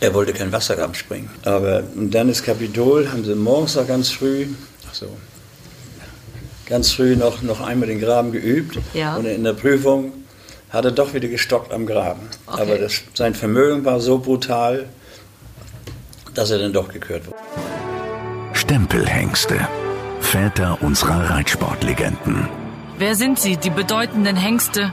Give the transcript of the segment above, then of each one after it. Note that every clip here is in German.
Er wollte kein Wassergraben springen. Aber und dann ist Kapitol, haben sie morgens noch ganz früh, ach so, ganz früh noch, noch einmal den Graben geübt. Ja. Und in der Prüfung hat er doch wieder gestockt am Graben. Okay. Aber das, sein Vermögen war so brutal, dass er dann doch gekürt wurde. Stempelhengste. Väter unserer Reitsportlegenden. Wer sind sie, die bedeutenden Hengste,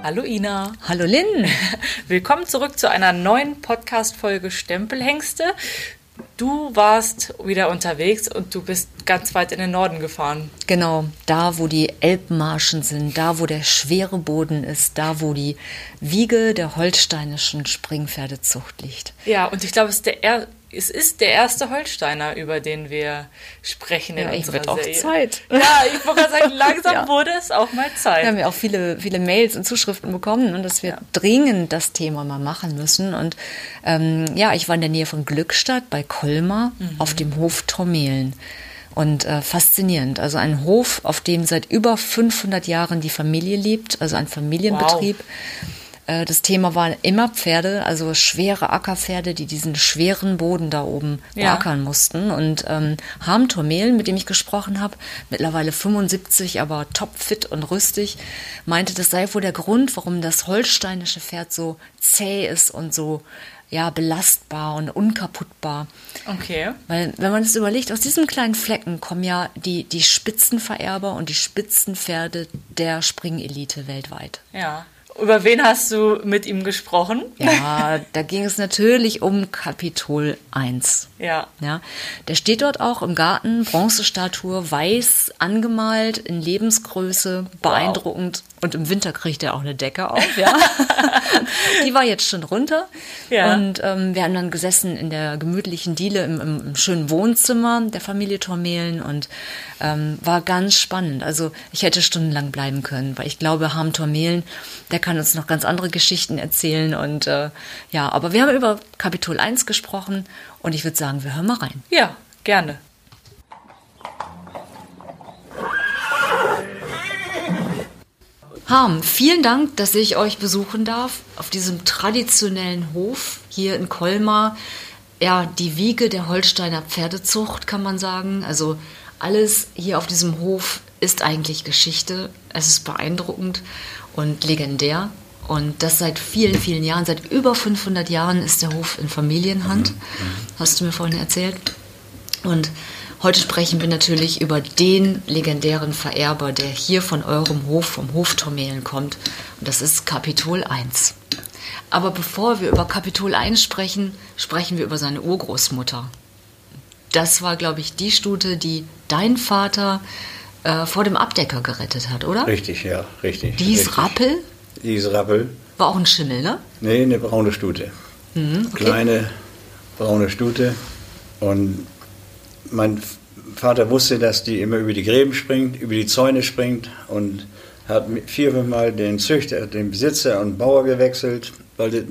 Hallo Ina. Hallo Lynn. Willkommen zurück zu einer neuen Podcast-Folge Stempelhengste. Du warst wieder unterwegs und du bist ganz weit in den Norden gefahren. Genau, da wo die Elbmarschen sind, da wo der schwere Boden ist, da wo die Wiege der holsteinischen Springpferdezucht liegt. Ja, und ich glaube, es ist der, er es ist der erste Holsteiner, über den wir sprechen in Ja, unserer wird auch Serie. Zeit. Ja, ich wollte gerade sagen, langsam Ja. wurde es auch mal Zeit. Wir haben ja auch viele, viele Mails und Zuschriften bekommen und dass wir dringend das Thema mal machen müssen. Und ähm, ja, ich war in der Nähe von Glückstadt bei Colmar auf dem Hof Tormelen. Und äh, faszinierend. Also ein Hof, auf dem seit über 500 Jahren die Familie lebt, also ein Familienbetrieb. Äh, Das Thema waren immer Pferde, also schwere Ackerpferde, die diesen schweren Boden da oben Ja. beackern mussten. Und ähm, Harm Tormelen, mit dem ich gesprochen habe, mittlerweile 75, aber topfit und rüstig, meinte, das sei wohl der Grund, warum das holsteinische Pferd so zäh ist und so ja, belastbar und unkaputtbar. Okay. Weil, wenn man es überlegt, aus diesem kleinen Flecken kommen ja die, die Spitzenvererber und die Spitzenpferde der Springelite weltweit. Ja. Über wen hast du mit ihm gesprochen? Ja, da ging es natürlich um Kapitol 1. Ja. Ja, der steht dort auch im Garten, Bronzestatue, weiß angemalt, in Lebensgröße, beeindruckend. Und im Winter kriegt er auch eine Decke auf, ja. Die war jetzt schon runter. Ja. Und ähm, wir haben dann gesessen in der gemütlichen Diele im, im, im schönen Wohnzimmer der Familie Tormelen und ähm, war ganz spannend. Also ich hätte stundenlang bleiben können, weil ich glaube, Harm Tormelen, der kann uns noch ganz andere Geschichten erzählen. Und äh, ja, aber wir haben über Kapitol 1 gesprochen und ich würde sagen, wir hören mal rein. Ja, gerne. Harm, vielen Dank, dass ich euch besuchen darf auf diesem traditionellen Hof hier in Colmar. Ja, die Wiege der Holsteiner Pferdezucht, kann man sagen. Also alles hier auf diesem Hof ist eigentlich Geschichte. Es ist beeindruckend und legendär. Und das seit vielen, vielen Jahren. Seit über 500 Jahren ist der Hof in Familienhand. Hast du mir vorhin erzählt. Und heute sprechen wir natürlich über den legendären Vererber, der hier von eurem Hof, vom Hof Tormelen kommt. Und das ist Kapitol 1. Aber bevor wir über Kapitol 1 sprechen, sprechen wir über seine Urgroßmutter. Das war, glaube ich, die Stute, die dein Vater äh, vor dem Abdecker gerettet hat, oder? Richtig, ja, richtig. Die hieß richtig. Rappel, Die hieß Rappel. war auch ein Schimmel, ne? Nee, eine braune Stute. Mhm, okay. Kleine braune Stute. Und mein Vater wusste, dass die immer über die Gräben springt, über die Zäune springt und hat vier, fünf Mal den Züchter, den Besitzer und Bauer gewechselt, weil die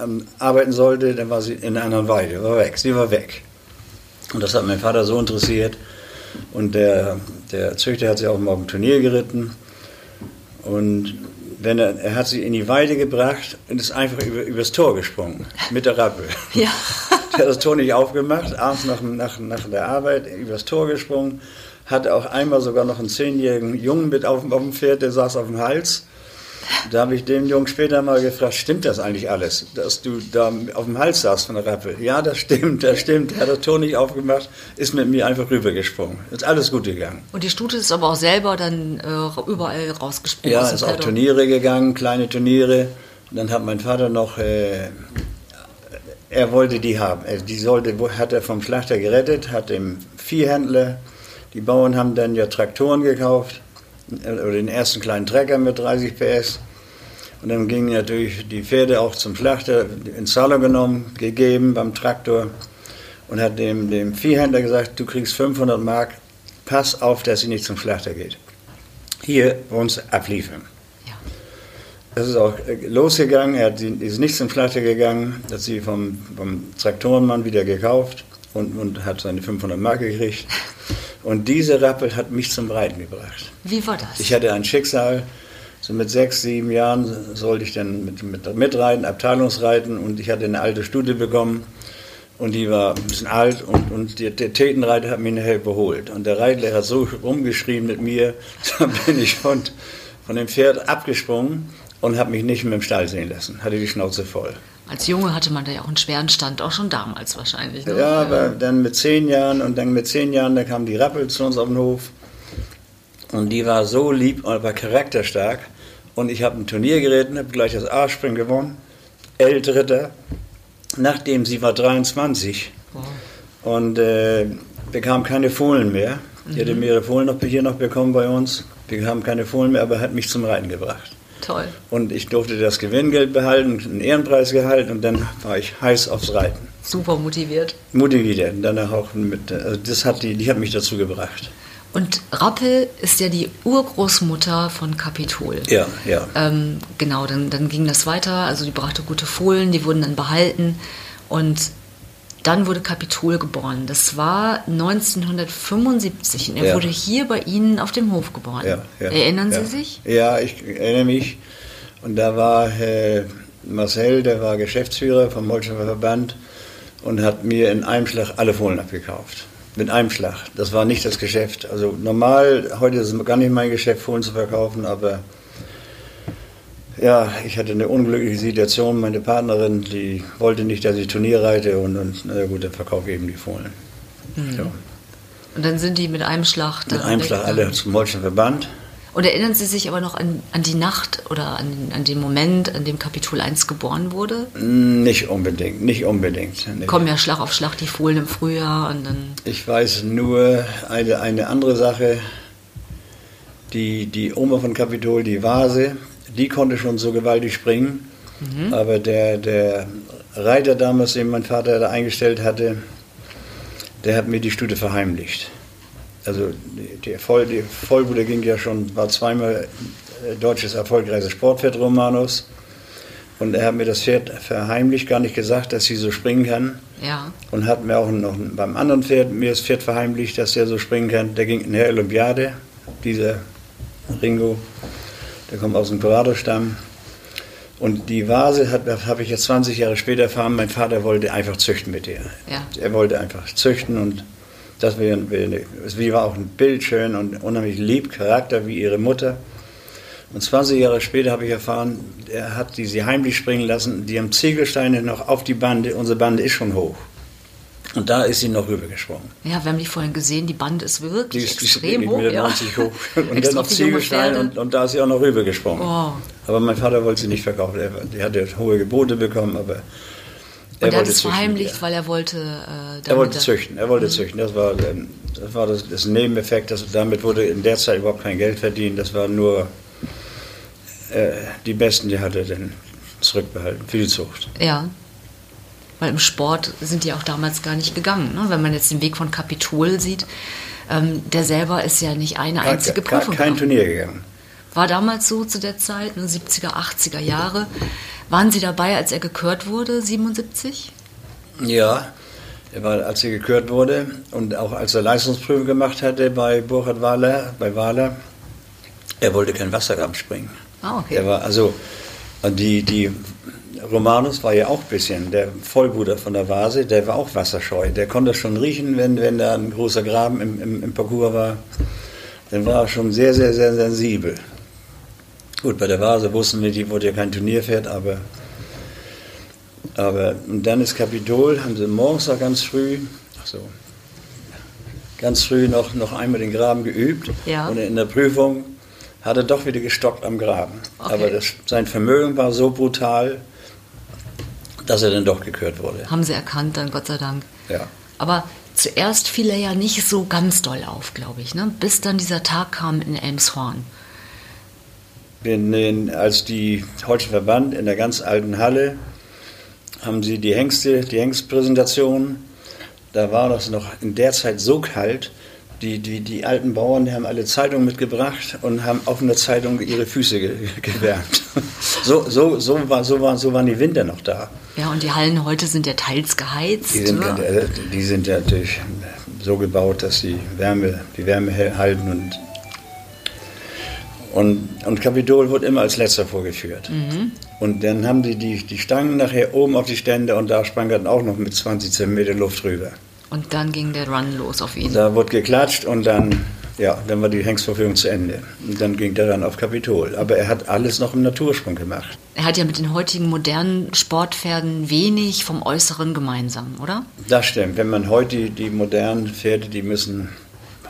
ähm, arbeiten sollte. Dann war sie in einer anderen Weide, war weg. Sie war weg. Und das hat mein Vater so interessiert. Und der, der Züchter hat sie auch mal auf dem Turnier geritten. Und wenn er, er hat sie in die Weide gebracht und ist einfach über, übers Tor gesprungen mit der Rappel. Ja. Der hat das Tor nicht aufgemacht, abends nach, nach, nach der Arbeit übers Tor gesprungen, hatte auch einmal sogar noch einen zehnjährigen Jungen mit auf, dem- auf dem Pferd, der saß auf dem Hals. Da habe ich den Jungen später mal gefragt, stimmt das eigentlich alles, dass du da auf dem Hals saßt von der Rappel? Ja, das stimmt, das stimmt. Er hat das Tor nicht aufgemacht, ist mit mir einfach rübergesprungen. Ist alles gut gegangen. Und die Stute ist aber auch selber dann äh, überall rausgesprungen. Ja, ist auch. Turniere gegangen, kleine Turniere. Und dann hat mein Vater noch, äh, er wollte die haben. Die sollte, hat er vom Schlachter gerettet, hat dem Viehhändler, die Bauern haben dann ja Traktoren gekauft, äh, oder den ersten kleinen Trecker mit 30 PS. Und dann gingen natürlich die Pferde auch zum Schlachter in Zahlung genommen, gegeben beim Traktor und hat dem, dem Viehhändler gesagt, du kriegst 500 Mark, pass auf, dass sie nicht zum Schlachter geht. Hier uns abliefern. Das ist auch äh, losgegangen, er hat, ist nicht zum Schlachter gegangen, hat sie vom, vom Traktorenmann wieder gekauft und, und hat seine 500 Mark gekriegt. Und diese Rappel hat mich zum Reiten gebracht. Wie war das? Ich hatte ein Schicksal, so mit sechs, sieben Jahren sollte ich dann mit, mit, mitreiten, Abteilungsreiten und ich hatte eine alte Studie bekommen und die war ein bisschen alt und, und der, der Tätenreiter hat mich nachher überholt. Und der Reitlehrer hat so rumgeschrien mit mir, da bin ich von, von dem Pferd abgesprungen und habe mich nicht mehr im Stall sehen lassen, hatte die Schnauze voll. Als Junge hatte man da ja auch einen schweren Stand, auch schon damals wahrscheinlich. Ne? Ja, aber dann mit zehn Jahren und dann mit zehn Jahren, da kam die Rappel zu uns auf den Hof und die war so lieb und war charakterstark und ich habe ein Turnier geritten, habe gleich das A-Spring gewonnen, L-Dritter, nachdem sie war 23 Wow. und äh, bekam keine Fohlen mehr. Die hatte mehrere Fohlen noch hier noch bekommen bei uns, bekam keine Fohlen mehr, aber hat mich zum Reiten gebracht. Toll. Und ich durfte das Gewinngeld behalten, einen Ehrenpreisgehalt und dann war ich heiß aufs Reiten Super motiviert. motiviert. Und danach auch mit, also das hat die, die hat mich dazu gebracht. Und Rappel ist ja die Urgroßmutter von Kapitol. Ja, ja. Ähm, genau, dann, dann ging das weiter. Also die brachte gute Fohlen, die wurden dann behalten. Und dann wurde Kapitol geboren. Das war 1975 und er Ja. wurde hier bei Ihnen auf dem Hof geboren. ja, ja Erinnern. Sie sich? Ja, ich erinnere mich. Und da war äh, Marcel, der war Geschäftsführer vom Holsteiner Verband und hat mir in einem Schlag alle Fohlen abgekauft. Mit einem Schlag. Das war nicht das Geschäft. Also normal, heute ist es gar nicht mein Geschäft, Fohlen zu verkaufen, aber ja, ich hatte eine unglückliche Situation. Meine Partnerin, die wollte nicht, dass ich Turnier reite und, und na gut, dann verkaufe ich eben die Fohlen. Ja. Und dann sind die mit einem Schlag Mit dann einem Schlag alle zum Holsteiner Verband. Und erinnern Sie sich aber noch an, an die Nacht oder an, an den Moment, an dem Kapitol 1 geboren wurde? Nicht unbedingt, nicht unbedingt. Nee. Kommen ja Schlag auf Schlag die Fohlen im Frühjahr und dann. Ich weiß nur eine, eine andere Sache. Die, die Oma von Kapitol, die Vase, die konnte schon so gewaltig springen. Aber der, der Reiter damals, den mein Vater da eingestellt hatte, der hat mir die Stute verheimlicht. Also die, die, Voll, die Vollbude ging ja schon, war zweimal äh, deutsches erfolgreiches Sportpferd Romanus. Und er hat mir das Pferd verheimlicht, gar nicht gesagt, dass sie so springen kann. Ja. Und hat mir auch noch beim anderen Pferd mir das Pferd verheimlicht, dass der so springen kann. Der ging in der Olympiade, dieser Ringo, der kommt aus dem Corrado-Stamm. Und die Vase habe ich jetzt 20 Jahre später erfahren, mein Vater wollte einfach züchten mit ihr. Ja. Er wollte einfach züchten und das wäre, wäre, sie war auch ein Bild schön und unheimlich lieb, Charakter wie ihre Mutter. Und 20 Jahre später habe ich erfahren, er hat die sie heimlich springen lassen. Die haben Ziegelsteine noch auf die Bande. Unsere Bande ist schon hoch. Und da ist sie noch rübergesprungen. Ja, wir haben die vorhin gesehen, die Band ist Die wirklich ist, die extrem ist hoch. Ja. 90 hoch. Und dann noch auf die Pferde. und, und da ist sie auch noch rübergesprungen. Oh. Aber mein Vater wollte sie nicht verkaufen. Er, die hatte hohe Gebote bekommen, aber er er hat wollte es verheimlicht, ja. weil er wollte. Äh, Er wollte er- züchten, er wollte züchten. Das war, ähm, das, war das, das Nebeneffekt. Das, damit wurde in der Zeit überhaupt kein Geld verdient. Das war nur äh, die Besten, die hat er dann zurückbehalten für die Zucht. Ja. Weil im Sport sind die auch damals gar nicht gegangen. Ne? Wenn man jetzt den Weg von Kapitol sieht, ähm, der selber ist ja nicht eine einzige kein, Prüfung kein gegangen. Turnier gegangen. War damals so zu der Zeit, ne, 70er, 80er Jahre. Waren Sie dabei, als er gekürt wurde, 77? Ja, er war, als er gekürt wurde und auch als er Leistungsprüfung gemacht hatte bei Burkhard Wahler, bei Wahler, er wollte kein Wassergraben springen. Ah, okay. Er war also die die Romanus war ja auch ein bisschen der Vollbruder von der Vase, der war auch wasserscheu. Der konnte schon riechen, wenn wenn da ein großer Graben im, im, im Parcours war. Dann war er schon sehr sehr sehr sensibel. Gut, bei der Vase wussten wir, die wurde ja kein Turnierpferd, aber aber und dann ist Kapitol, haben sie morgens noch ganz früh, ach so, ganz früh noch, noch einmal den Graben geübt. Ja. Und in der Prüfung hat er doch wieder gestockt am Graben. Okay. Aber das, sein Vermögen war so brutal, dass er dann doch gekürt wurde. Haben Sie erkannt, dann Gott sei Dank. Ja. Aber zuerst fiel er ja nicht so ganz doll auf, glaube ich, ne? bis dann dieser Tag kam in Elmshorn. in den, als die Holstein Verband in der ganz alten Halle haben sie die Hengste, die Hengstpräsentation. Da war das noch in der Zeit so kalt. Die, die, die alten Bauern, die haben alle Zeitungen mitgebracht und haben auf einer Zeitung ihre Füße ge gewärmt. So, so, so, war, so, war, so waren die Winter noch da. Ja, und die Hallen heute sind ja teils geheizt. Die sind, oder? äh, die sind ja natürlich so gebaut, dass die Wärme, die Wärme halten und und, und Kapitol wird immer als letzter vorgeführt. Und dann haben die, die die Stangen nachher oben auf die Stände und da sprang dann auch noch mit 20 cm Luft rüber. Und dann ging der Run los auf ihn. Da wurde geklatscht und dann, ja, dann war die Hengstverführung zu Ende. Und dann ging der dann auf Kapitol. Aber er hat alles noch im Natursprung gemacht. Er hat ja mit den heutigen modernen Sportpferden wenig vom Äußeren gemeinsam, oder? Das stimmt. Wenn man heute die, die modernen Pferde, die müssen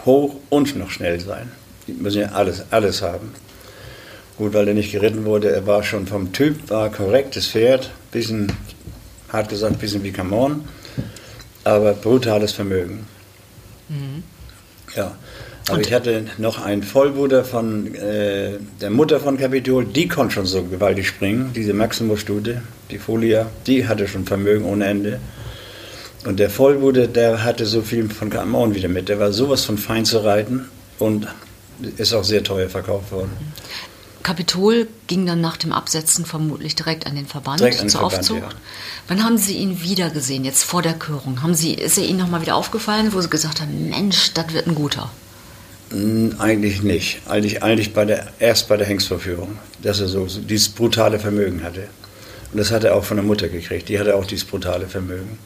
hoch und noch schnell sein. Die müssen ja alles, alles haben. Gut, weil er nicht geritten wurde, er war schon vom Typ, war korrektes Pferd, bisschen, hart gesagt, bisschen wie Camon, aber brutales Vermögen. Ja, aber ich hatte noch einen Vollbruder von äh, der Mutter von Kapitol, die konnte schon so gewaltig springen, diese Maximus-Stute, die Folia, die hatte schon Vermögen ohne Ende. Und der Vollbude, der hatte so viel von Camon wieder mit. Der war sowas von fein zu reiten und ist auch sehr teuer verkauft worden. Kapitol ging dann nach dem Absetzen vermutlich direkt an den Verband an den zur Verband, Aufzucht. ja. Wann haben Sie ihn wiedergesehen, jetzt vor der Körung? Haben Sie, ist er Ihnen nochmal wieder aufgefallen, wo Sie gesagt haben, Mensch, das wird ein guter? Hm, Eigentlich nicht. Eigentlich, eigentlich bei der, erst bei der Hengstverführung, dass er so, so dieses brutale Vermögen hatte. Und das hat er auch von der Mutter gekriegt. Die hatte auch dieses brutale Vermögen.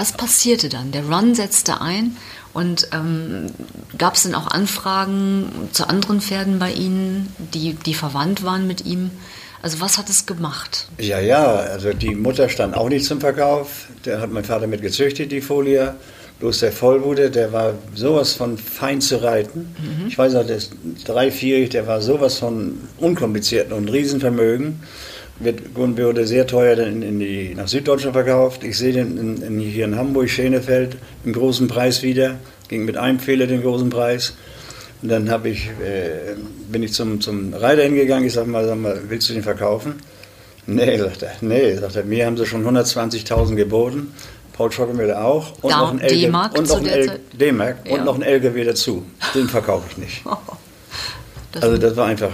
Was passierte dann? Der Run setzte ein und ähm, gab es denn auch Anfragen zu anderen Pferden bei Ihnen, die, die verwandt waren mit ihm? Also was hat es gemacht? Ja, ja, also die Mutter stand auch nicht zum Verkauf. Der hat mein Vater mit gezüchtet, die Folie. Bloß der Vollbude, der war sowas von fein zu reiten. Ich weiß noch, der ist drei, vierig, der war sowas von unkompliziert und Riesenvermögen. Wird, wurde sehr teuer dann in die, nach Süddeutschland verkauft. Ich sehe den in, in, hier in Hamburg, Schenefeld, im großen Preis wieder. Ging mit einem Fehler den großen Preis. Und dann hab ich, äh, bin ich zum, zum Reiter hingegangen. Ich sag mal, sag mal, willst du den verkaufen? Nee, sagt er. Nee, sagt er. Mir haben sie schon 120.000 geboten. Paul Schockemüller auch. Und Da- noch ein LKW und noch ein? D-Mark Ja. und noch ein LKW dazu. Den verkaufe ich nicht. Das, Also das war einfach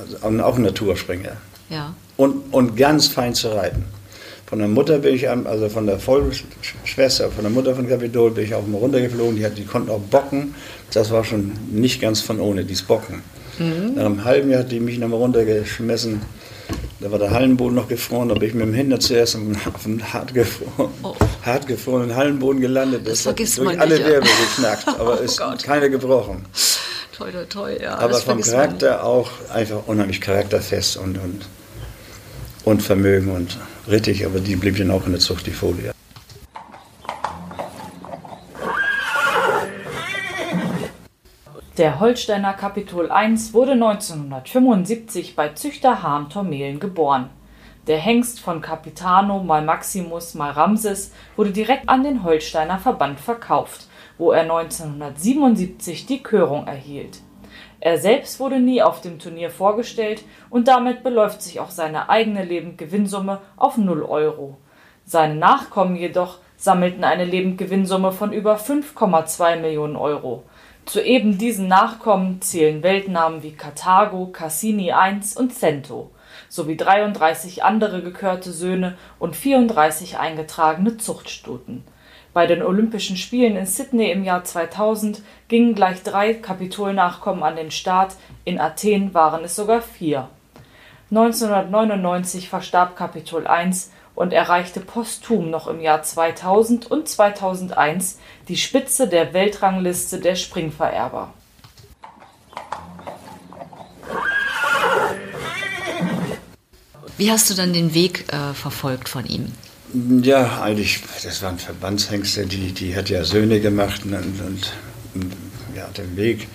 also auch ein Naturspringer. Ja. Und, und ganz fein zu reiten. Von der Mutter bin ich, also von der Vollschwester, von der Mutter von Kapitol bin ich auch mal runtergeflogen. Die, hat, die konnten auch bocken. Das war schon nicht ganz von ohne, dieses Bocken. Nach einem halben Jahr hat die mich nochmal runtergeschmissen. Da war der Hallenboden noch gefroren, da bin ich mit dem Hintern zuerst auf dem hart, Oh. hart gefrorenen Hallenboden gelandet. Das hat vergisst durch man alle nicht, ja. Wirbel geknackt, aber Oh ist Gott. keine gebrochen. Toll, toll, toll, ja. Aber vom vergisst man. Charakter auch einfach unheimlich charakterfest und, und, und Vermögen und rittig, aber die blieb dann auch in der Zucht, die Folie. Der Holsteiner Kapitol I wurde 1975 bei Züchter Hahn Tormelen geboren. Der Hengst von Capitano mal Maximus mal Ramses wurde direkt an den Holsteiner Verband verkauft, wo er 1977 die Körung erhielt. Er selbst wurde nie auf dem Turnier vorgestellt und damit beläuft sich auch seine eigene Lebendgewinnsumme auf 0 Euro. Seine Nachkommen jedoch sammelten eine Lebendgewinnsumme von über 5,2 Millionen Euro. Zu eben diesen Nachkommen zählen Weltnamen wie Karthago, Cassini I und Cento sowie 33 andere gekörte Söhne und 34 eingetragene Zuchtstuten. Bei den Olympischen Spielen in Sydney im Jahr 2000 gingen gleich drei Kapitolnachkommen an den Start, in Athen waren es sogar vier. 1999 verstarb Kapitol I und erreichte posthum noch im Jahr 2000 und 2001 die Spitze der Weltrangliste der Springvererber. Wie hast du dann den Weg äh, verfolgt von ihm? Ja, eigentlich, das waren Verbandshengste, die, die hat ja Söhne gemacht und, und, und ja, den Weg.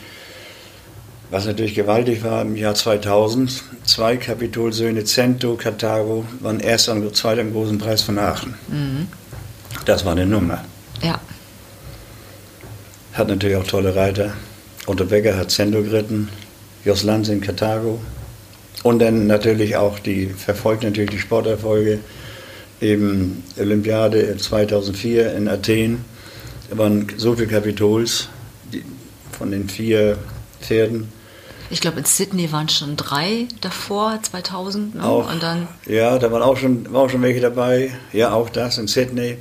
Was natürlich gewaltig war im Jahr 2000, zwei Kapitolsöhne, Cento, Karthago, waren erster und zweiter im großen Preis von Aachen. Das war eine Nummer. Ja. Hat natürlich auch tolle Reiter. Otto Becker hat Cento geritten, Jos Lansing Karthago. Und dann natürlich auch die, verfolgt natürlich die Sporterfolge, eben Olympiade 2004 in Athen. Da waren so viele Kapitols die, von den vier Pferden. Ich glaube, in Sydney waren schon drei davor, 2000. Ne? Auch, und dann ja, da waren auch schon, war auch schon welche dabei. Ja, auch das in Sydney.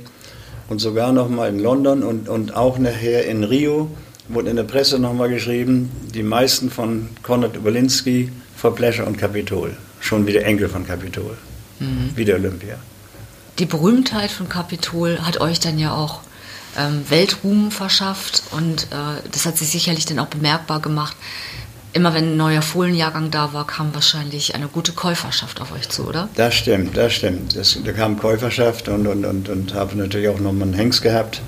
Und sogar noch mal in London und, und auch nachher in Rio wurde in der Presse noch mal geschrieben, die meisten von Konrad Oberlinski vor Pleasure und Kapitol. Schon wieder Enkel von Kapitol. Mhm. Wieder Olympia. Die Berühmtheit von Kapitol hat euch dann ja auch ähm, Weltruhm verschafft und äh, das hat sich sicherlich dann auch bemerkbar gemacht. Immer wenn ein neuer Fohlenjahrgang da war, kam wahrscheinlich eine gute Käuferschaft auf euch zu, oder? Das stimmt, das stimmt. Das, da kam Käuferschaft und, und, und, und habe natürlich auch nochmal einen Hengst gehabt.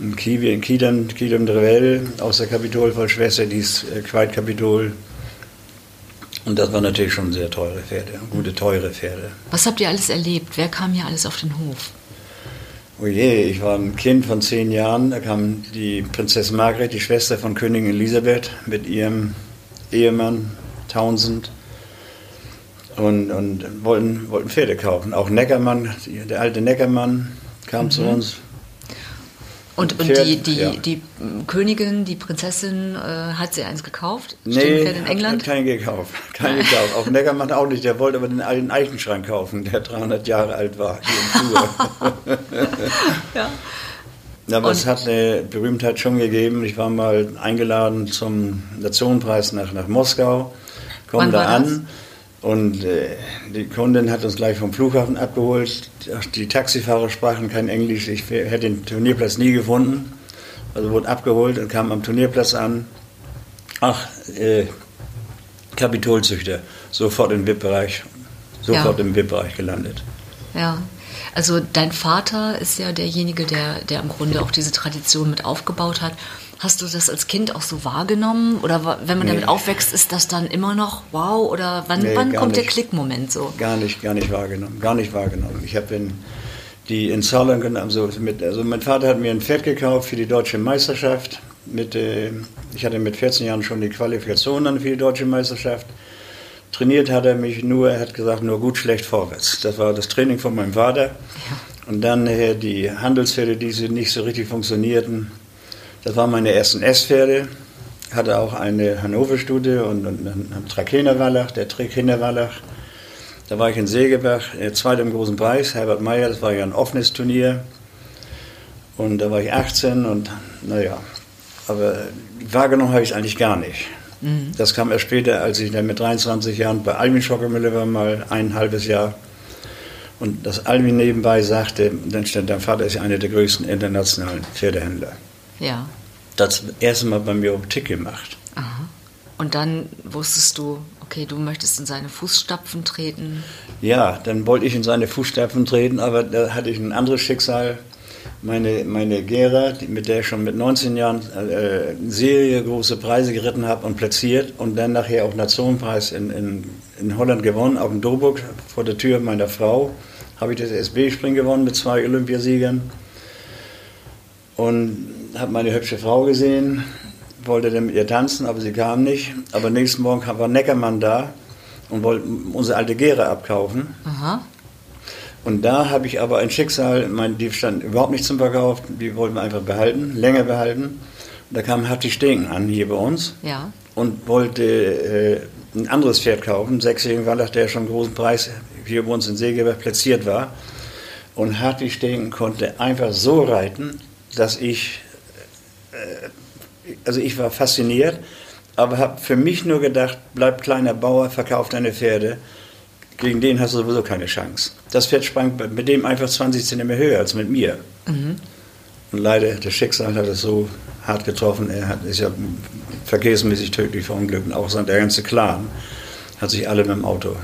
Ein Kiwi in Kidam, Drevell aus der Kapitolvollschwester, die ist äh, Queit Kapitol. Und das war natürlich schon sehr teure Pferde, gute, teure Pferde. Was habt ihr alles erlebt? Wer kam hier alles auf den Hof? Oh je, ich war ein Kind von zehn Jahren. Da kam die Prinzessin Margret, die Schwester von Königin Elisabeth, mit ihrem Ehemann Townsend und, und wollten, wollten Pferde kaufen. Auch Neckermann, der alte Neckermann kam mhm. zu uns. Und, und die, die, ja. die Königin, die Prinzessin, äh, hat sie eins gekauft? Nee, in England? hat keinen gekauft. Keinen gekauft. Auch Neckermann auch nicht. Der wollte aber den alten Eichenschrank kaufen, der 300 Jahre alt war, hier im ja. Aber und es hat eine Berühmtheit schon gegeben. Ich war mal eingeladen zum Nationenpreis nach, nach Moskau, komme da an. Das? Und äh, die Kundin hat uns gleich vom Flughafen abgeholt. Die Taxifahrer sprachen kein Englisch. Ich hätte den Turnierplatz nie gefunden. Also wurde abgeholt und kam am Turnierplatz an. Ach, äh, Kapitolzüchter. Sofort im VIP-Bereich. Sofort ja. im VIP-Bereich gelandet. Ja. Also dein Vater ist ja derjenige, der, der im Grunde auch diese Tradition mit aufgebaut hat. Hast du das als Kind auch so wahrgenommen? Oder wenn man nee. damit aufwächst, ist das dann immer noch wow? Oder wann, nee, wann kommt nicht. der Klickmoment so? Gar nicht, gar nicht wahrgenommen. Gar nicht wahrgenommen. Ich habe in, die in Saarland, also, mit, also mein Vater hat mir ein Pferd gekauft für die deutsche Meisterschaft. Mit, äh, ich hatte mit 14 Jahren schon die Qualifikation dann für die deutsche Meisterschaft. Trainiert hat er mich nur, er hat gesagt, nur gut, schlecht, vorwärts. Das war das Training von meinem Vater. Ja. Und dann äh, die Handelspferde, die nicht so richtig funktionierten, das waren meine ersten S-Pferde. Hatte auch eine Hannover-Studie und, und einen Trakehner-Wallach, der Trakehner-Wallach. Da war ich in Segebach, der zweite im großen Preis, Herbert Meyer, das war ja ein offenes Turnier. Und da war ich 18 und naja, aber wahrgenommen habe ich es eigentlich gar nicht. Mhm. Das kam erst später, als ich dann mit 23 Jahren bei Alvin Schockermüller war, mal ein halbes Jahr. Und das Alvin nebenbei sagte, dann stand dein Vater ist ja einer der größten internationalen Pferdehändler. Ja. Das erste Mal bei mir auf Tick gemacht. Aha. Und dann wusstest du, okay, du möchtest in seine Fußstapfen treten? Ja, dann wollte ich in seine Fußstapfen treten, aber da hatte ich ein anderes Schicksal. Meine, meine Gera, mit der ich schon mit 19 Jahren äh, Serie große Preise geritten habe und platziert und dann nachher auch Nationenpreis in, in, in Holland gewonnen, auf dem Doburg vor der Tür meiner Frau, habe ich das SB-Spring gewonnen mit zwei Olympiasiegern. Und habe meine hübsche Frau gesehen, wollte dann mit ihr tanzen, aber sie kam nicht. Aber nächsten Morgen war Neckermann da und wollte unsere alte Gere abkaufen. Aha. Und da habe ich aber ein Schicksal, mein, die standen überhaupt nicht zum Verkauf, die wollten wir einfach behalten, länger behalten. Und da kam Hatti Stegen an hier bei uns ja. und wollte äh, ein anderes Pferd kaufen, sechsjährigen Wallach, der schon einen großen Preis hier bei uns in Segeberg platziert war. Und Hatti Stegen konnte einfach so reiten, dass ich also ich war fasziniert, aber habe für mich nur gedacht, bleib kleiner Bauer, verkauf deine Pferde. Gegen den hast du sowieso keine Chance. Das Pferd sprang mit dem einfach 20 cm höher als mit mir. Mhm. Und leider, das Schicksal hat es so hart getroffen. Er hat, ist ja verkehrsmäßig tödlich verunglückt. Auch der ganze Clan hat sich alle mit dem Auto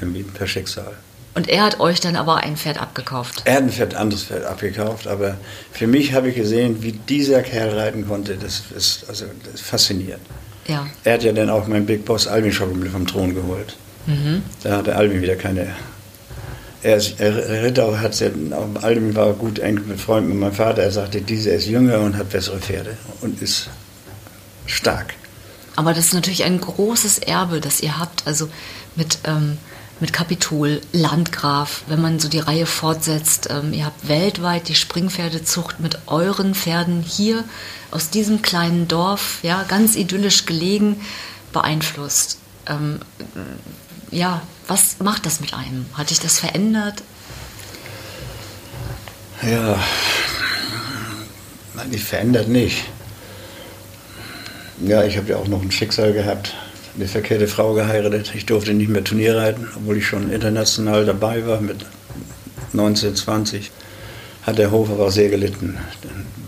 irgendwie per Schicksal. Und er hat euch dann aber ein Pferd abgekauft. Er hat ein Pferd, anderes Pferd abgekauft, aber für mich habe ich gesehen, wie dieser Kerl reiten konnte. Das ist, also, das ist faszinierend. Ja. Er hat ja dann auch meinen Big Boss Alvin Schockenmüller vom Thron geholt. Mhm. Da hatte Alvin wieder keine. Er, ist, er Ritter hat ja, auch Alvin war gut eng mit Freunden mit meinem Vater. Er sagte, dieser ist jünger und hat bessere Pferde und ist stark. Aber das ist natürlich ein großes Erbe, das ihr habt. Also mit, ähm, mit Kapitol, Landgraf, wenn man so die Reihe fortsetzt. Ähm, ihr habt weltweit die Springpferdezucht mit euren Pferden hier aus diesem kleinen Dorf, ja, ganz idyllisch gelegen, beeinflusst. Ähm, ja, was macht das mit einem? Hat dich das verändert? Ja, eigentlich verändert nicht. Ja, ich habe ja auch noch ein Schicksal gehabt. Eine verkehrte Frau geheiratet. Ich durfte nicht mehr Turnier reiten, obwohl ich schon international dabei war mit 19, 20. Hat der Hof aber sehr gelitten,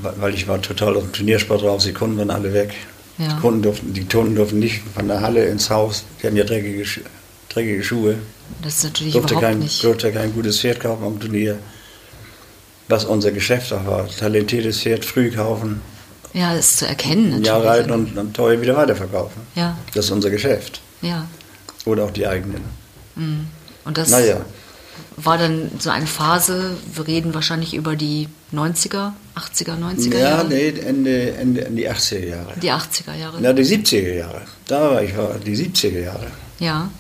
weil ich war total aus dem Turniersport raus. Die Kunden waren alle weg. Ja. Die, Kunden durften, die Kunden durften nicht von der Halle ins Haus. Die hatten ja dreckige, dreckige Schuhe. Das ist natürlich durfte überhaupt kein, nicht. Durfte kein gutes Pferd kaufen am Turnier. Was unser Geschäft auch war. Talentiertes Pferd früh kaufen. Ja, ist zu erkennen. Ein Jahr reiten und dann teuer wieder weiterverkaufen. Ja. Das ist unser Geschäft. Ja. Oder auch die eigenen. Mhm. Und das Naja. war dann so eine Phase, wir reden wahrscheinlich über die 90er, 80er, 90er Ja, Jahre. nee, Ende, Ende, die 80er Jahre. Die 80er Jahre. Na, die 70er Jahre. Da war ich, war die 70er Jahre. Ja.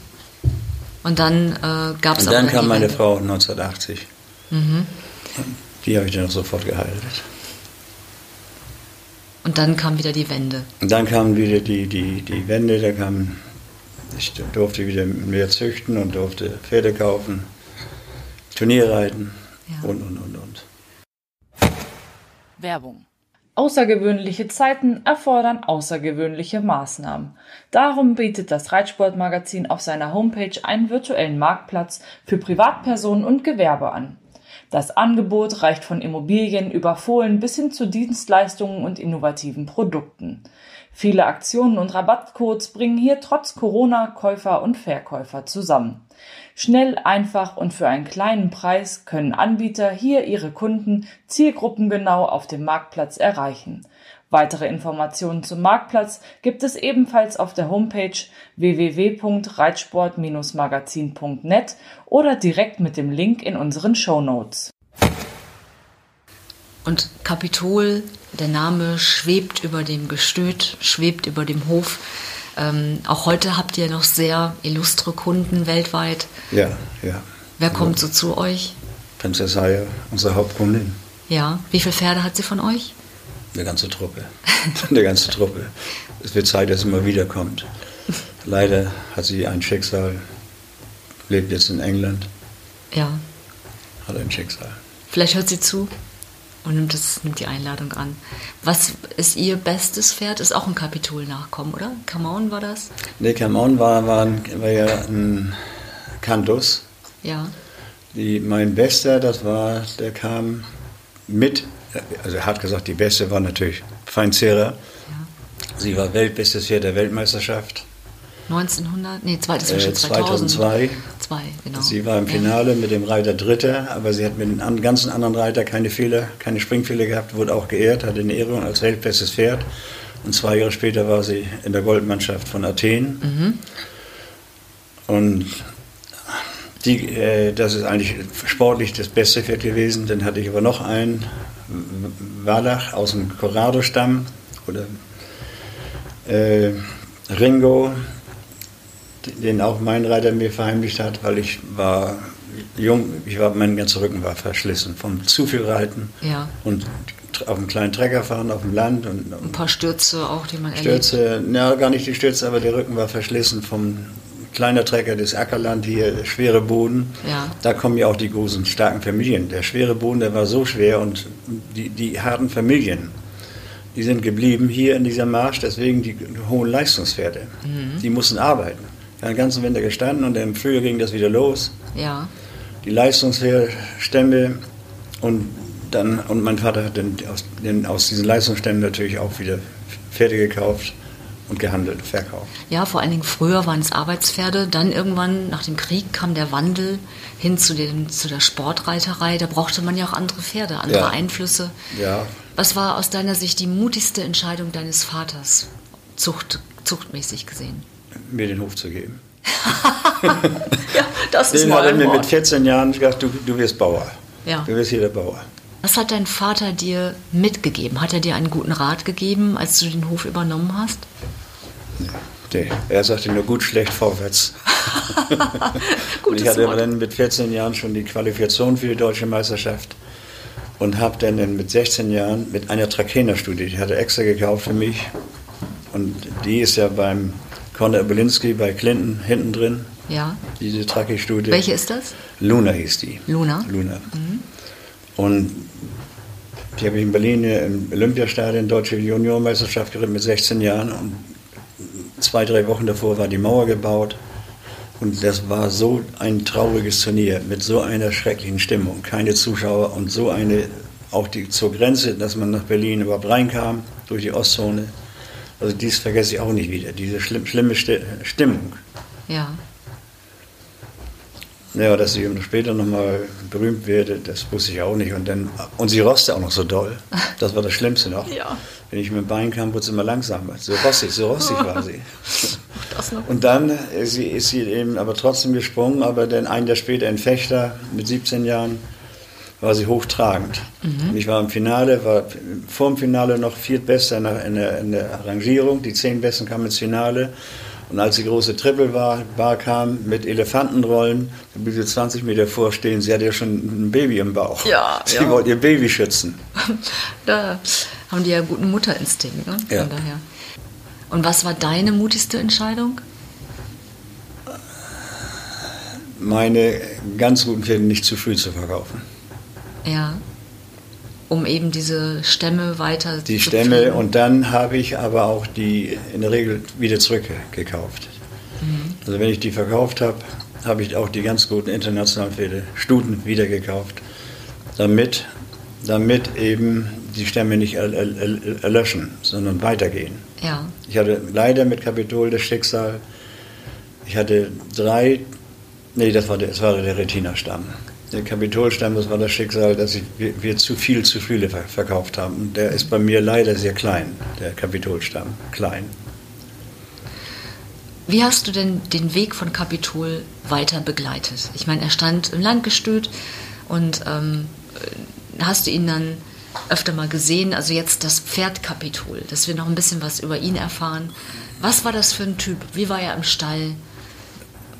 Und dann äh, gab es Und dann kam meine Wende. Frau 1980. Die habe ich dann auch sofort geheiratet. Und dann kam wieder die Wende. Und dann kam wieder die, die, die Wende, da kam, ich durfte wieder mehr züchten und durfte Pferde kaufen, Turnier reiten Ja. und, und, und, und. Werbung. Außergewöhnliche Zeiten erfordern außergewöhnliche Maßnahmen. Darum bietet das Reitsportmagazin auf seiner Homepage einen virtuellen Marktplatz für Privatpersonen und Gewerbe an. Das Angebot reicht von Immobilien über Fohlen bis hin zu Dienstleistungen und innovativen Produkten. Viele Aktionen und Rabattcodes bringen hier trotz Corona Käufer und Verkäufer zusammen. Schnell, einfach und für einen kleinen Preis können Anbieter hier ihre Kunden zielgruppengenau auf dem Marktplatz erreichen. Weitere Informationen zum Marktplatz gibt es ebenfalls auf der Homepage www.reitsport-magazin.net oder direkt mit dem Link in unseren Shownotes. Und Kapitol, der Name schwebt über dem Gestüt, schwebt über dem Hof. Ähm, auch heute habt ihr noch sehr illustre Kunden weltweit. Ja, ja. Wer kommt so zu euch? Prinzessin unsere Hauptkundin. Ja. Wie viele Pferde hat sie von euch? Eine ganze Truppe. Eine ganze Truppe. Es wird Zeit, dass sie mal wiederkommt. Leider hat sie ein Schicksal, lebt jetzt in England, Ja. hat ein Schicksal. Vielleicht hört sie zu und nimmt, das, nimmt die Einladung an. Was ist ihr bestes Pferd? Ist auch ein Kapitol-Nachkommen, oder? Kamaun war das? Nee, Camon war, war, war ja ein Cantus. Ja. Die, mein Bester, das war, der kam mit, also er hat gesagt, die Beste war natürlich Feinzera. Sie war weltbestes Pferd der Weltmeisterschaft. 1900? Nee, zwei, das war Äh, schon 2000. 2002. Zwei, genau. Sie war im Ja. Finale mit dem Reiter Dritter, aber sie hat mit den an- ganzen anderen Reiter keine Fehler, keine Springfehler gehabt, wurde auch geehrt, hatte eine Ehrung als weltbestes Pferd. Und zwei Jahre später war sie in der Goldmannschaft von Athen. Mhm. Und die, äh, das ist eigentlich sportlich das beste Pferd gewesen. Dann hatte ich aber noch einen, Wallach aus dem Corrado-Stamm oder äh, Ringo, den auch mein Reiter mir verheimlicht hat, weil ich war jung, ich war, mein ganzer Rücken war verschlissen vom zu viel Reiten Ja. und auf einem kleinen Trecker fahren auf dem Land und Ein paar Stürze auch, die man erlebt. Stürze, ja gar nicht die Stürze, aber der Rücken war verschlissen vom kleiner Trecker, das Ackerland hier, schwere Boden. Ja. Da kommen ja auch die großen, starken Familien. Der schwere Boden, der war so schwer und die, die harten Familien, die sind geblieben hier in dieser Marsch, deswegen die hohen Leistungspferde. Mhm. Die mussten arbeiten. Die haben den ganzen Winter gestanden und im Frühjahr ging das wieder los. Ja. Die Leistungsstämme und dann, und mein Vater hat dann aus, aus diesen Leistungsstämmen natürlich auch wieder Pferde gekauft und gehandelt, verkauft. Ja, vor allen Dingen früher waren es Arbeitspferde. Dann irgendwann nach dem Krieg kam der Wandel hin zu, den, zu der Sportreiterei. Da brauchte man ja auch andere Pferde, andere Ja. Einflüsse. Ja, Was war aus deiner Sicht die mutigste Entscheidung deines Vaters, Zucht, zuchtmäßig gesehen? mir den Hof zu geben. Ja, das Den hat er mir mit 14 Jahren gesagt, du, du wirst Bauer. Ja. Du wirst hier der Bauer. Was hat dein Vater dir mitgegeben? Hat er dir einen guten Rat gegeben, als du den Hof übernommen hast? Nee, er sagte nur gut, schlecht, vorwärts. Ich hatte Wort. dann mit 14 Jahren schon die Qualifikation für die deutsche Meisterschaft und habe dann mit 16 Jahren mit einer Trakehner-Studie, die hatte extra gekauft für mich. Und die ist ja beim Konrad Obolinski bei Clinton hinten drin, Ja. diese Trachee-Studie. Welche ist das? Luna hieß die. Luna? Luna. Und die habe ich in Berlin im Olympiastadion Deutsche Juniormeisterschaft geritten mit 16 Jahren. Und zwei, drei Wochen davor war die Mauer gebaut. Und das war so ein trauriges Turnier mit so einer schrecklichen Stimmung. Keine Zuschauer und so eine, auch die zur Grenze, dass man nach Berlin überhaupt reinkam, durch die Ostzone. Also dies vergesse ich auch nicht wieder, diese schlimm, schlimme Sti- Stimmung. Ja. Ja, dass ich später nochmal berühmt werde, das wusste ich auch nicht. Und, dann, und sie roste auch noch so doll. Das war das Schlimmste noch. Ja. Wenn ich mit dem Bein kam, wurde es immer langsamer. So rostig, so rostig war sie. Und dann ist sie, ist sie eben aber trotzdem gesprungen, aber dann ein Jahr später in Fechter mit 17 Jahren war sie hochtragend. Und ich war im Finale, war vor dem Finale noch viertbester in der, in, der, in der Rangierung. Die zehn Besten kamen ins Finale. Und als die große Triple war, Bar kam mit Elefantenrollen, da blieb sie 20 Meter vorstehen. Sie hatte ja schon ein Baby im Bauch. Ja, Sie ja. wollte ihr Baby schützen. Da haben die ja guten Mutterinstinkt, ne? Von Ja. daher. Und was war deine mutigste Entscheidung? Meine ganz guten Pferde nicht zu früh zu verkaufen. Ja. Um eben diese Stämme weiter die zu Stämme pflegen. und dann habe ich aber auch die in der Regel wieder zurückgekauft. Also wenn ich die verkauft habe, habe ich auch die ganz guten internationalen Pferde, Stuten, wieder gekauft, damit, damit eben die Stämme nicht er, er, er, erlöschen, sondern weitergehen. Ja. Ich hatte leider mit Kapitol das Schicksal, ich hatte drei, nee, das war der, das war der Retina-Stamm. Der Kapitolstamm, das war das Schicksal, dass ich, wir, wir zu viel zu viele ver- verkauft haben. Der ist bei mir leider sehr klein, der Kapitolstamm, klein. Wie hast du denn den Weg von Kapitol weiter begleitet? Ich meine, er stand im Landgestüt und ähm, hast du ihn dann öfter mal gesehen? Also jetzt das Pferd Kapitol, dass wir noch ein bisschen was über ihn erfahren. Was war das für ein Typ? Wie war er im Stall?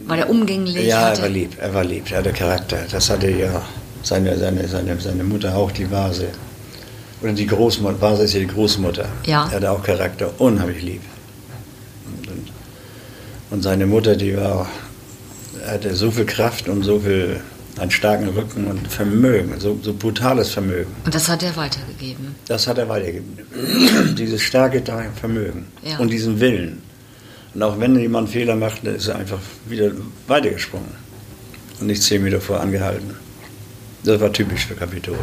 War der umgänglich? Ja, er war lieb, er war lieb, er hatte Charakter. Das hatte ja seine, seine, seine, seine Mutter auch, die Vase. Oder die Großmutter, Vase ist ja die Großmutter. Ja. Er hatte auch Charakter, unheimlich lieb. Und, und, und seine Mutter, die war, hatte so viel Kraft und so viel, einen starken Rücken und Vermögen, so, so brutales Vermögen. Und das hat er weitergegeben. Das hat er weitergegeben. Dieses starke Vermögen Ja. und diesen Willen. Und auch wenn jemand einen Fehler macht, dann ist er einfach wieder weitergesprungen und nicht zehn Meter vor angehalten. Das war typisch für Capitol.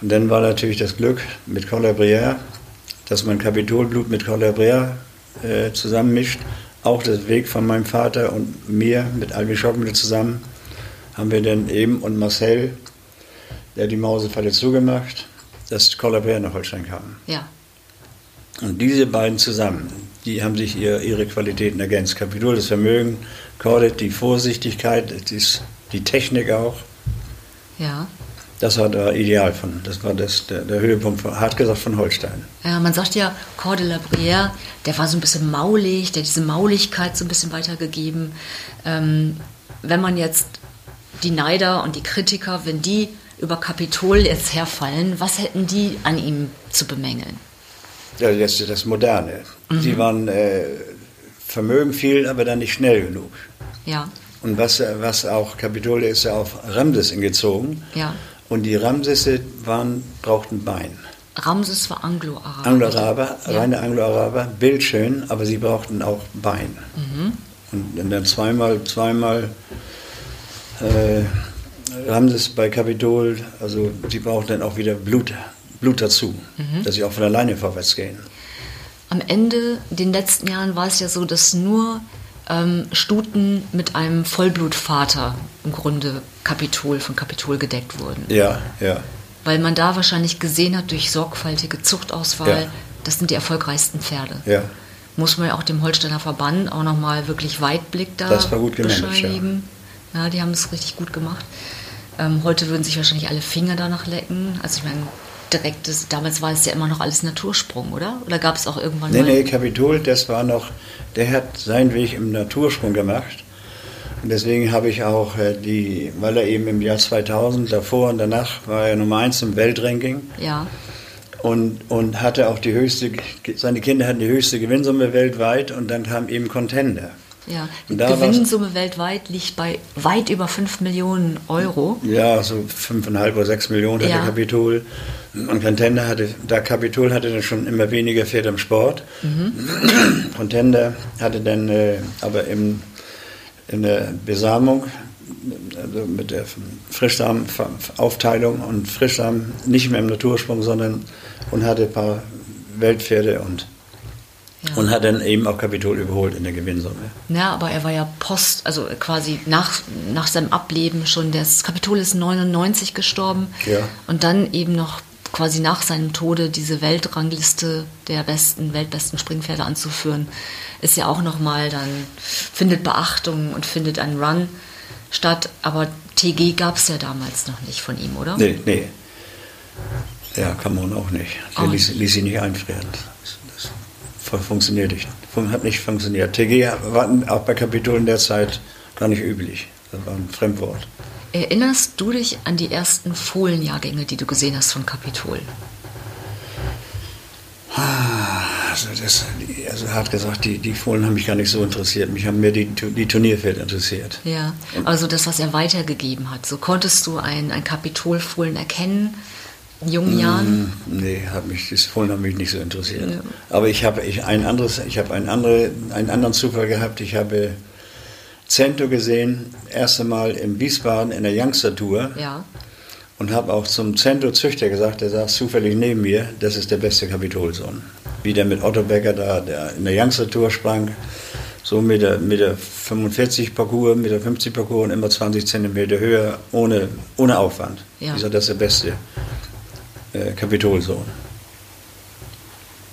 Und dann war natürlich das Glück mit Colabrière, dass man Kapitolblut mit Colabrière äh, zusammenmischt. Auch das Weg von meinem Vater und mir mit Albi Schockmittel zusammen haben wir dann eben und Marcel, der die Mausefalle zugemacht, dass Colabrière nach Holstein kam. Ja. Und diese beiden zusammen, die haben sich ihr, ihre Qualitäten ergänzt. Kapitol, das Vermögen, Cordet, die Vorsichtigkeit, dies, die Technik auch. Ja. Das war der Ideal von, das war das, der, der Höhepunkt, von, hart gesagt, von Holstein. Ja, man sagt ja, Cor de la Brière, der war so ein bisschen maulig, der hat diese Mauligkeit so ein bisschen weitergegeben. Ähm, wenn man jetzt die Neider und die Kritiker, wenn die über Kapitol jetzt herfallen, was hätten die an ihm zu bemängeln? Ja, das, das Moderne. Die waren äh, Vermögen viel, aber dann nicht schnell genug. Ja, Und was, was auch, Kapitol der ist ja auf Ramses gezogen. ja. Und die Ramsesse waren, brauchten Bein. Ramses war Anglo-Araber. Anglo-Araber, Ja. reine Anglo-Araber, bildschön, aber sie brauchten auch Bein. Und dann zweimal, zweimal äh, Ramses bei Kapitol, also sie brauchten dann auch wieder Blut, Blut dazu, dass sie auch von alleine vorwärts gehen. Am Ende, den letzten Jahren, war es ja so, dass nur ähm, Stuten mit einem Vollblutvater im Grunde Kapitol von Kapitol gedeckt wurden. Ja, ja. Weil man da wahrscheinlich gesehen hat durch sorgfältige Zuchtauswahl, Ja. das sind die erfolgreichsten Pferde. Ja. Muss man ja auch dem Holsteiner Verband auch nochmal wirklich Weitblick da Das war gut gemanagt, ja. bescheinigen. Ja. die haben es richtig gut gemacht. Ähm, heute würden sich wahrscheinlich alle Finger danach lecken. Also ich meine, direktes, damals war es ja immer noch alles Natursprung, oder? Oder gab es auch irgendwann Nee, mal? nee, Kapitol, das war noch, der hat seinen Weg im Natursprung gemacht. Und deswegen habe ich auch äh, die, weil er eben im Jahr 2000, davor und danach war er Nummer eins im Weltranking Ja, und, und hatte auch die höchste, seine Kinder hatten die höchste Gewinnsumme weltweit und dann kam eben Contender. Ja. Die Gewinnsumme weltweit liegt bei weit über 5 Millionen Euro. Ja, so fünfeinhalb oder sechs Millionen hatte Ja. Kapitol. Und Contender hatte, da Kapitol hatte dann schon immer weniger Pferde im Sport. Contender hatte dann äh, aber im, in der Besamung, also mit der Frischsamenaufteilung und Frischsamen nicht mehr im Natursprung, sondern und hatte ein paar Weltpferde und, Ja. und hat dann eben auch Kapitol überholt in der Gewinnsumme. Ja, aber er war ja post, also quasi nach, nach seinem Ableben schon. Das Kapitol ist 99 gestorben. Ja. Und dann eben noch quasi nach seinem Tode diese Weltrangliste der besten, weltbesten Springpferde anzuführen, ist ja auch nochmal dann, findet Beachtung und findet einen Run statt. Aber TG gab es ja damals noch nicht von ihm, oder? Nee, nee. Ja, kann man auch nicht. Der Oh. ließ, ließ sie nicht einfrieren. Funktioniert nicht. Hat nicht funktioniert. TG war auch bei Kapitol in der Zeit gar nicht üblich. Das war ein Fremdwort. Erinnerst du dich an die ersten Fohlenjahrgänge, die du gesehen hast von Kapitol? Also, das, also hart gesagt, die, die Fohlen haben mich gar nicht so interessiert. Mich haben mehr die, die Turnierpferde interessiert. Ja, also das, was er weitergegeben hat. So konntest du ein, ein Kapitolfohlen erkennen jungen Jahren? Hm, Nee, hat mich, das Fohlen haben mich nicht so interessiert. Ja. Aber ich habe ich ein anderes, ich habe einen, andere, einen anderen Zufall gehabt. Ich habe Cento gesehen, erste Mal in Wiesbaden in der Youngster Tour Ja. und habe auch zum Cento-Züchter gesagt, der saß zufällig neben mir, das ist der beste Kapitolsohn. Wie der mit Otto Becker da der in der Youngster Tour sprang, so mit der, mit der 45 Parcours, mit der 50 Parcours und immer 20 Zentimeter höher, ohne, ohne Aufwand. Ja. Ich sage, das ist der beste äh, Kapitolsohn.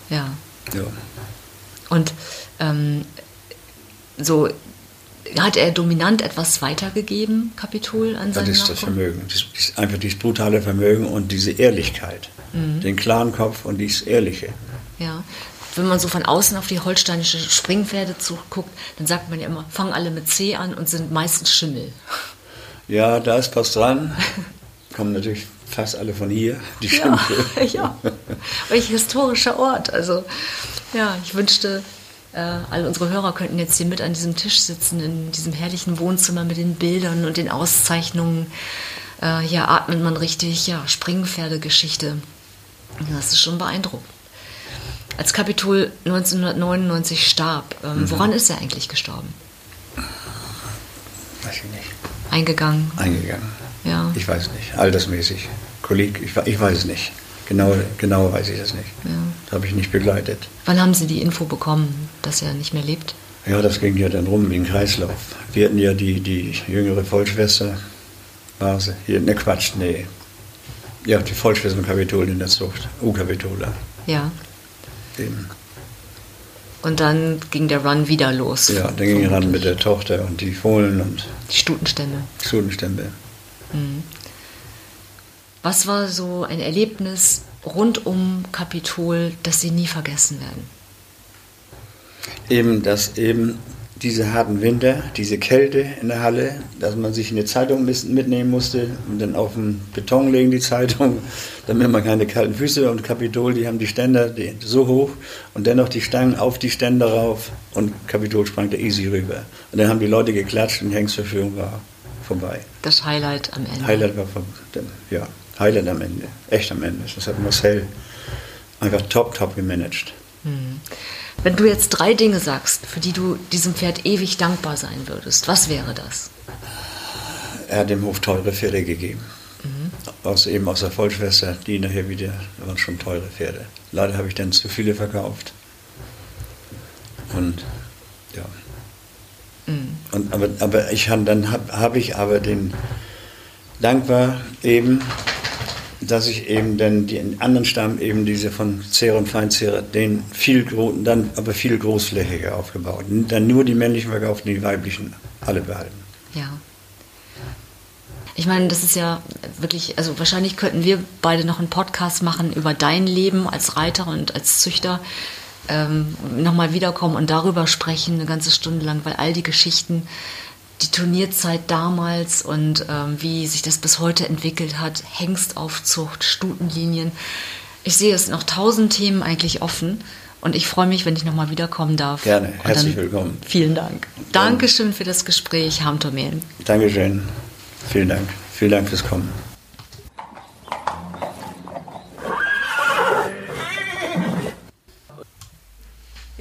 Ja. Ja. Und ähm, so hat er dominant etwas weitergegeben, Kapitol, an Das seine ist das? Vermögen. Das einfach dieses brutale Vermögen und diese Ehrlichkeit. Mhm. Den klaren Kopf und dieses Ehrliche. Ja. Wenn man so von außen auf die holsteinische Springpferde zuguckt, dann sagt man ja immer, fangen alle mit C an und sind meistens Schimmel. Ja, da ist was dran. Kommen natürlich fast alle von hier, die Ja, Schimpfe. ja. Welch historischer Ort. Also, ja, ich wünschte, äh, all unsere Hörer könnten jetzt hier mit an diesem Tisch sitzen, in diesem herrlichen Wohnzimmer mit den Bildern und den Auszeichnungen. Äh, hier atmet man richtig, ja, Springpferdegeschichte. Das ist schon beeindruckend. Als Kapitol 1999 starb, ähm, woran ist er eigentlich gestorben? Weiß ich nicht. Eingegangen. Eingegangen. Ja. Ich weiß nicht. Altersmäßig. Kolleg, ich, ich weiß es nicht. Genau, genau weiß ich das nicht. Ja. Das habe ich nicht begleitet. Wann haben Sie die Info bekommen, dass er nicht mehr lebt? Ja, das ging ja dann rum wie ein Kreislauf. Wir hatten ja die, die jüngere Vollschwester, war sie, hier, ne Quatsch, nee. Ja, die Vollschwester im Kapitol in der Zucht, U-Kapitola. Ja. Eben. Und dann ging der Run wieder los. Ja, dann ging er ran mit der Tochter und die Fohlen und Die Stutenstämme. Studenstämme. Was war so ein Erlebnis rund um Kapitol, das Sie nie vergessen werden? Eben, dass eben diese harten Winter, diese Kälte in der Halle, dass man sich eine Zeitung mitnehmen musste und dann auf den Beton legen die Zeitung, damit man keine kalten Füße und Kapitol, die haben die Ständer die, so hoch und dennoch die Stangen auf die Ständer rauf und Kapitol sprang da easy rüber. Und dann haben die Leute geklatscht und Hengstverführung war vorbei. Das Highlight am Ende. Highlight war. Ja, Highlight am Ende. Echt am Ende. Das hat Marcel einfach top, top gemanagt. Wenn du jetzt drei Dinge sagst, für die du diesem Pferd ewig dankbar sein würdest, was wäre das? Er hat dem Hof teure Pferde gegeben. Aus, eben aus der Vollschwester, die nachher wieder, das waren schon teure Pferde. Leider habe ich dann zu viele verkauft. Und ja. Und, aber, aber ich han, dann habe hab ich aber den dankbar eben, dass ich eben dann den anderen Stamm, eben diese von Zera und Feinzera, den viel, dann aber viel großflächiger aufgebaut. Dann nur die männlichen verkauft die weiblichen alle behalten. Ja. Ich meine, das ist ja wirklich, also wahrscheinlich könnten wir beide noch einen Podcast machen über dein Leben als Reiter und als Züchter. Ähm, nochmal wiederkommen und darüber sprechen, eine ganze Stunde lang, weil all die Geschichten, die Turnierzeit damals und ähm, wie sich das bis heute entwickelt hat, Hengstaufzucht, Stutenlinien. Ich sehe es noch tausend Themen eigentlich offen. Und ich freue mich, wenn ich nochmal wiederkommen darf. Gerne, herzlich willkommen. Vielen Dank. Dankeschön für das Gespräch, Hamtor Mehlen. Dankeschön. Vielen Dank. Vielen Dank fürs Kommen.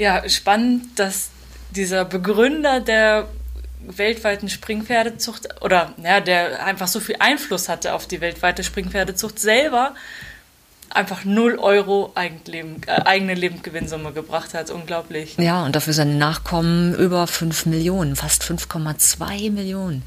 Ja, spannend, dass dieser Begründer der weltweiten Springpferdezucht oder ja, der einfach so viel Einfluss hatte auf die weltweite Springpferdezucht selber einfach 0 Euro Eigenleben, äh, eigene Lebensgewinnsumme gebracht hat. Unglaublich. Ja, und dafür seine Nachkommen über 5 Millionen, fast 5,2 Millionen.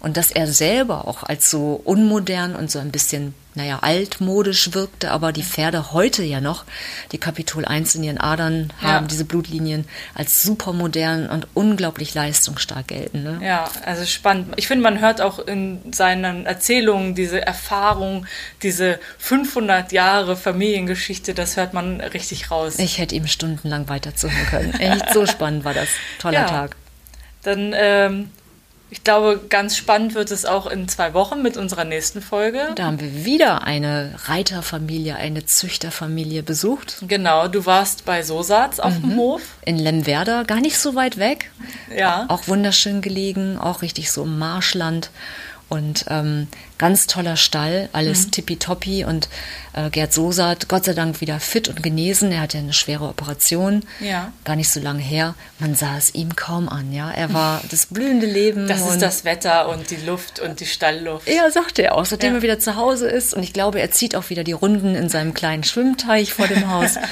Und dass er selber auch als so unmodern und so ein bisschen naja, altmodisch wirkte, aber die Pferde heute ja noch, die Kapitol 1 in ihren Adern haben, ja. diese Blutlinien, als supermodern und unglaublich leistungsstark gelten. Ne? Ja, also spannend. Ich finde, man hört auch in seinen Erzählungen diese Erfahrung, diese 500 Jahre Familiengeschichte, das hört man richtig raus. Ich hätte ihm stundenlang weiterzuhören können. Echt so spannend war das. Toller ja. Tag. Dann ähm, ich glaube, ganz spannend wird es auch in zwei Wochen mit unserer nächsten Folge. Da haben wir wieder eine Reiterfamilie, eine Züchterfamilie besucht. Genau, du warst bei Sosatz auf mhm. dem Hof. In Lemwerder, gar nicht so weit weg. Ja. Auch wunderschön gelegen, auch richtig so im Marschland. Und ähm, ganz toller Stall, alles mhm. tippitoppi. Und äh, Gerd Sosat, Gott sei Dank wieder fit und genesen. Er hatte eine schwere Operation, ja. gar nicht so lange her. Man sah es ihm kaum an. Ja, Er war das blühende Leben. Das ist das Wetter und die Luft und die Stallluft. Ja, sagte er auch, seitdem ja. er wieder zu Hause ist. Und ich glaube, er zieht auch wieder die Runden in seinem kleinen Schwimmteich vor dem Haus.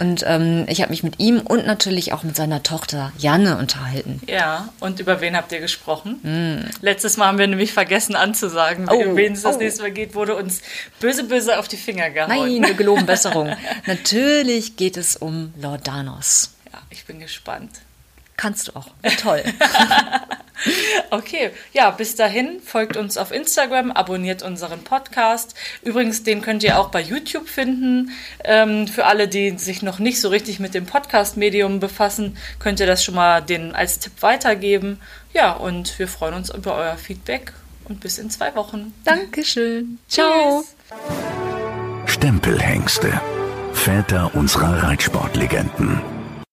Und ähm, ich habe mich mit ihm und natürlich auch mit seiner Tochter Janne unterhalten. Ja, und über wen habt ihr gesprochen? Mm. Letztes Mal haben wir nämlich vergessen anzusagen, oh, wen es das oh. nächste Mal geht, wurde uns böse, böse auf die Finger gehauen. Nein, wir geloben Besserung. natürlich geht es um Lordanos. Ja, ich bin gespannt. Kannst du auch. Toll. okay, ja, bis dahin folgt uns auf Instagram, abonniert unseren Podcast. Übrigens, den könnt ihr auch bei YouTube finden. Ähm, für alle, die sich noch nicht so richtig mit dem Podcast-Medium befassen, könnt ihr das schon mal den als Tipp weitergeben. Ja, und wir freuen uns über euer Feedback und bis in zwei Wochen. Dankeschön. Ciao. Stempelhengste. Väter unserer Reitsportlegenden.